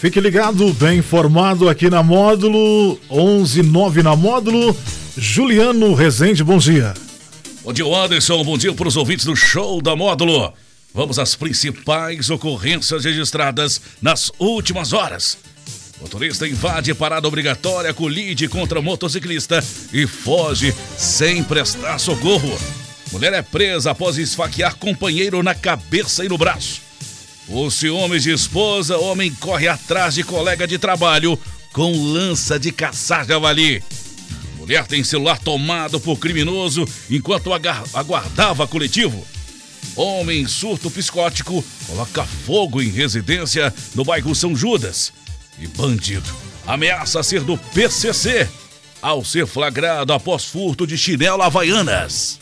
Fique ligado, bem informado aqui na Módulo 119 na Módulo. Juliano Rezende, bom dia. Bom dia, Anderson. Bom dia para os ouvintes do show da Módulo. Vamos às principais ocorrências registradas nas últimas horas. Motorista invade parada obrigatória, colide contra motociclista e foge sem prestar socorro. Mulher é presa após esfaquear companheiro na cabeça e no braço. O ciúmes de esposa, homem corre atrás de colega de trabalho com lança de caçar javali. Mulher tem celular tomado por criminoso enquanto aguardava coletivo. Homem surto psicótico coloca fogo em residência no bairro São Judas. E bandido ameaça ser do PCC ao ser flagrado após furto de chinelo havaianas.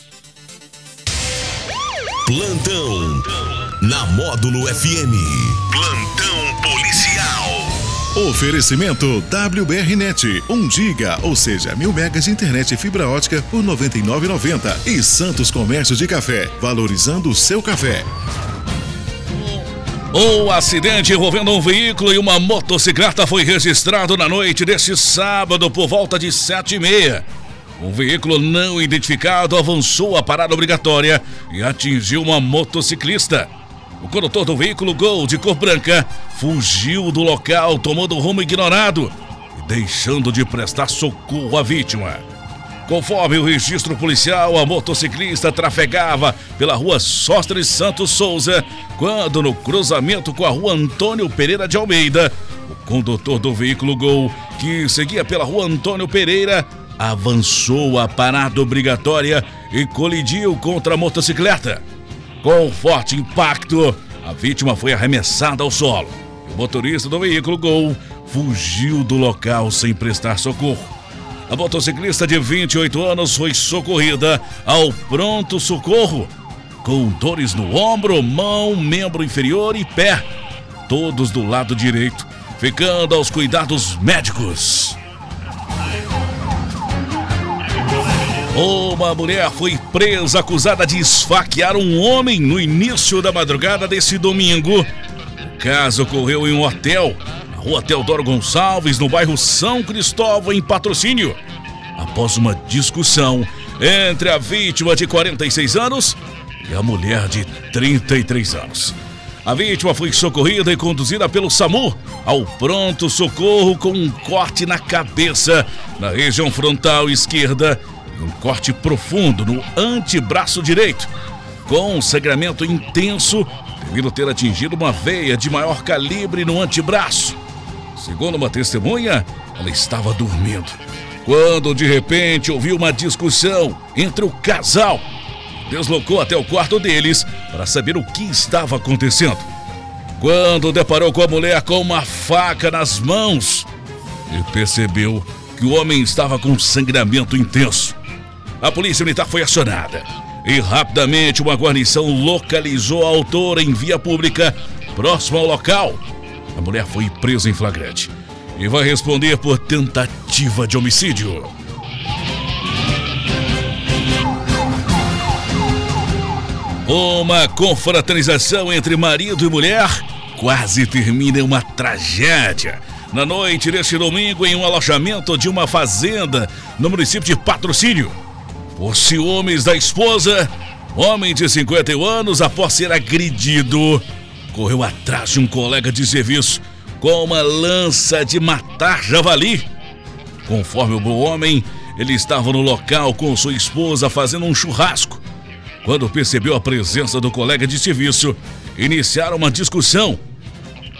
Plantão na Módulo FM. Plantão policial. Oferecimento WBRnet, 1 giga, ou seja, mil megas de internet e fibra ótica por 99,90 e Santos Comércio de Café, valorizando o seu café. Um acidente envolvendo um veículo e uma motocicleta foi registrado na noite deste sábado por volta de sete e meia. Um veículo não identificado avançou a parada obrigatória e atingiu uma motociclista. O condutor do veículo Gol de cor branca fugiu do local tomando rumo ignorado e deixando de prestar socorro à vítima. Conforme o registro policial, a motociclista trafegava pela rua Sostres Santos Souza, quando no cruzamento com a rua Antônio Pereira de Almeida, o condutor do veículo Gol, que seguia pela rua Antônio Pereira, avançou a parada obrigatória e colidiu contra a motocicleta. Com forte impacto, a vítima foi arremessada ao solo. O motorista do veículo Gol fugiu do local sem prestar socorro. A motociclista de 28 anos foi socorrida ao pronto socorro, com dores no ombro, mão, membro inferior e pé, todos do lado direito, ficando aos cuidados médicos. Uma mulher foi presa acusada de esfaquear um homem no início da madrugada desse domingo. O caso ocorreu em um hotel, na rua Teodoro Gonçalves, no bairro São Cristóvão, em patrocínio. Após uma discussão entre a vítima de 46 anos e a mulher de 33 anos. A vítima foi socorrida e conduzida pelo SAMU ao pronto socorro com um corte na cabeça, na região frontal esquerda um corte profundo no antebraço direito, com um sangramento intenso devido ter atingido uma veia de maior calibre no antebraço. Segundo uma testemunha, ela estava dormindo, quando de repente ouviu uma discussão entre o casal. Deslocou até o quarto deles para saber o que estava acontecendo. Quando deparou com a mulher com uma faca nas mãos e percebeu que o homem estava com sangramento intenso a polícia militar foi acionada e rapidamente uma guarnição localizou a autora em via pública próximo ao local. A mulher foi presa em flagrante e vai responder por tentativa de homicídio. Uma confraternização entre marido e mulher quase termina em uma tragédia. Na noite deste domingo, em um alojamento de uma fazenda no município de Patrocínio. Por ciúmes da esposa, homem de 51 anos, após ser agredido, correu atrás de um colega de serviço com uma lança de matar javali. Conforme o homem, ele estava no local com sua esposa fazendo um churrasco. Quando percebeu a presença do colega de serviço, iniciaram uma discussão.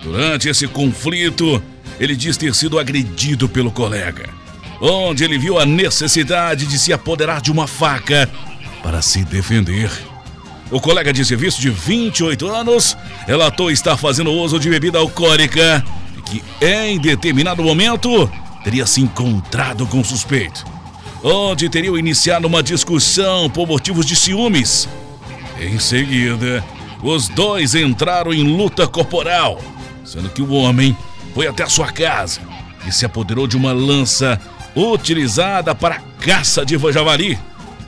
Durante esse conflito, ele diz ter sido agredido pelo colega onde ele viu a necessidade de se apoderar de uma faca para se defender. O colega de serviço de 28 anos relatou estar fazendo uso de bebida alcoólica e que, em determinado momento, teria se encontrado com o suspeito, onde teriam iniciado uma discussão por motivos de ciúmes. Em seguida, os dois entraram em luta corporal, sendo que o homem foi até sua casa e se apoderou de uma lança utilizada para caça de javali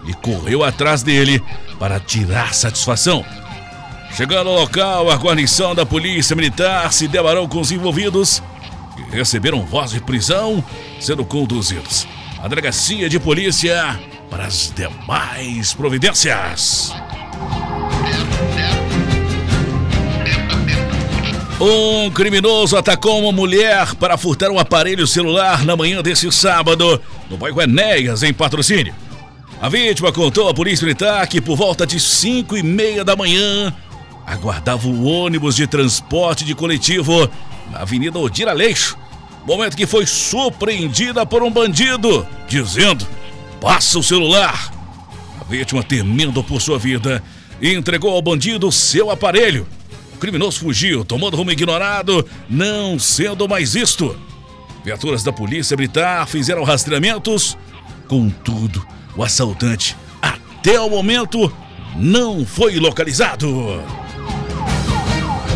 e correu atrás dele para tirar satisfação. Chegando ao local, a guarnição da polícia militar se deparou com os envolvidos que receberam voz de prisão sendo conduzidos à delegacia de polícia para as demais providências. Um criminoso atacou uma mulher para furtar um aparelho celular na manhã desse sábado, no bairro Enéas, em patrocínio. A vítima contou à polícia militar que por volta de 5 e meia da manhã aguardava o ônibus de transporte de coletivo na Avenida Odir Aleixo, momento que foi surpreendida por um bandido, dizendo: Passa o celular. A vítima, temendo por sua vida, entregou ao bandido seu aparelho criminoso fugiu, tomando rumo ignorado, não sendo mais visto. Viaturas da polícia militar fizeram rastreamentos, contudo, o assaltante, até o momento, não foi localizado.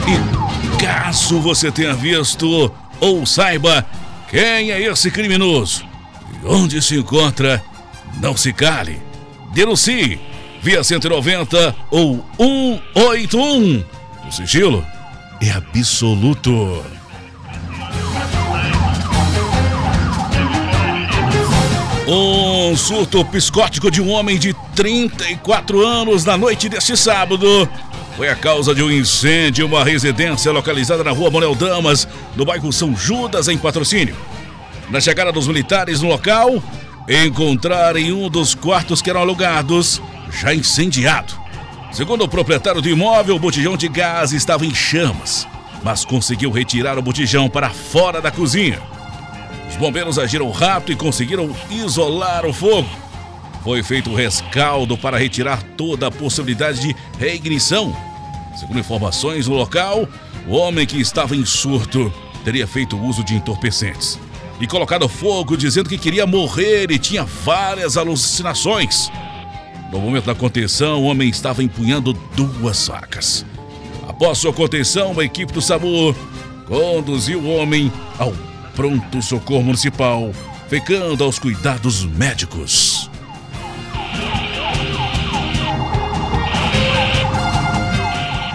E caso você tenha visto ou saiba quem é esse criminoso e onde se encontra, não se cale. Denuncie via 190 ou 181 o sigilo é absoluto. Um surto psicótico de um homem de 34 anos na noite deste sábado foi a causa de um incêndio em uma residência localizada na rua Manuel Damas, no bairro São Judas, em patrocínio. Na chegada dos militares no local, encontraram um dos quartos que eram alugados já incendiado. Segundo o proprietário do imóvel, o botijão de gás estava em chamas, mas conseguiu retirar o botijão para fora da cozinha. Os bombeiros agiram rápido e conseguiram isolar o fogo. Foi feito o rescaldo para retirar toda a possibilidade de reignição. Segundo informações no local, o homem que estava em surto teria feito uso de entorpecentes e colocado fogo dizendo que queria morrer e tinha várias alucinações. No momento da contenção, o homem estava empunhando duas facas. Após sua contenção, a equipe do SAMU conduziu o homem ao pronto socorro municipal, ficando aos cuidados médicos.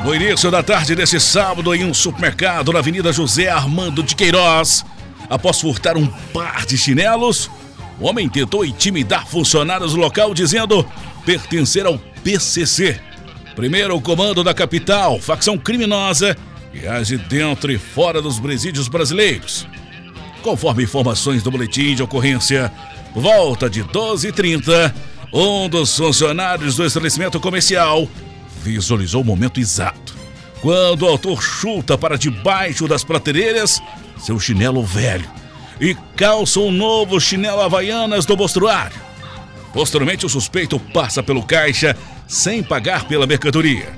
No início da tarde desse sábado, em um supermercado na Avenida José Armando de Queiroz, após furtar um par de chinelos, o homem tentou intimidar funcionários do local dizendo pertencer ao PCC, primeiro comando da capital, facção criminosa que age dentro e fora dos presídios brasileiros. Conforme informações do boletim de ocorrência, volta de 12h30, um dos funcionários do estabelecimento comercial visualizou o momento exato quando o autor chuta para debaixo das prateleiras seu chinelo velho e calça um novo chinelo Havaianas do mostruário. Posteriormente, o suspeito passa pelo caixa sem pagar pela mercadoria,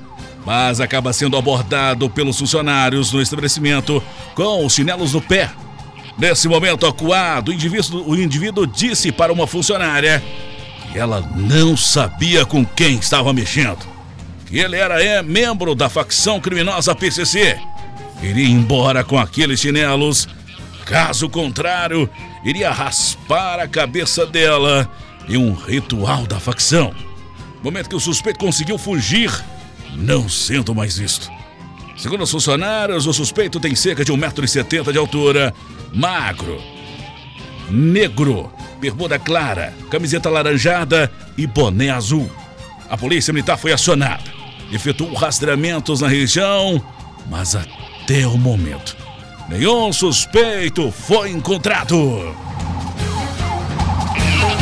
mas acaba sendo abordado pelos funcionários no estabelecimento com os chinelos no pé. Nesse momento acuado, o indivíduo, o indivíduo disse para uma funcionária que ela não sabia com quem estava mexendo, que ele era é, membro da facção criminosa PCC. Iria embora com aqueles chinelos Caso contrário, iria raspar a cabeça dela em um ritual da facção. Momento que o suspeito conseguiu fugir, não sendo mais visto. Segundo os funcionários, o suspeito tem cerca de 1,70m de altura, magro, negro, bermuda clara, camiseta laranjada e boné azul. A polícia militar foi acionada, efetuou rastreamentos na região, mas até o momento Nenhum suspeito foi encontrado.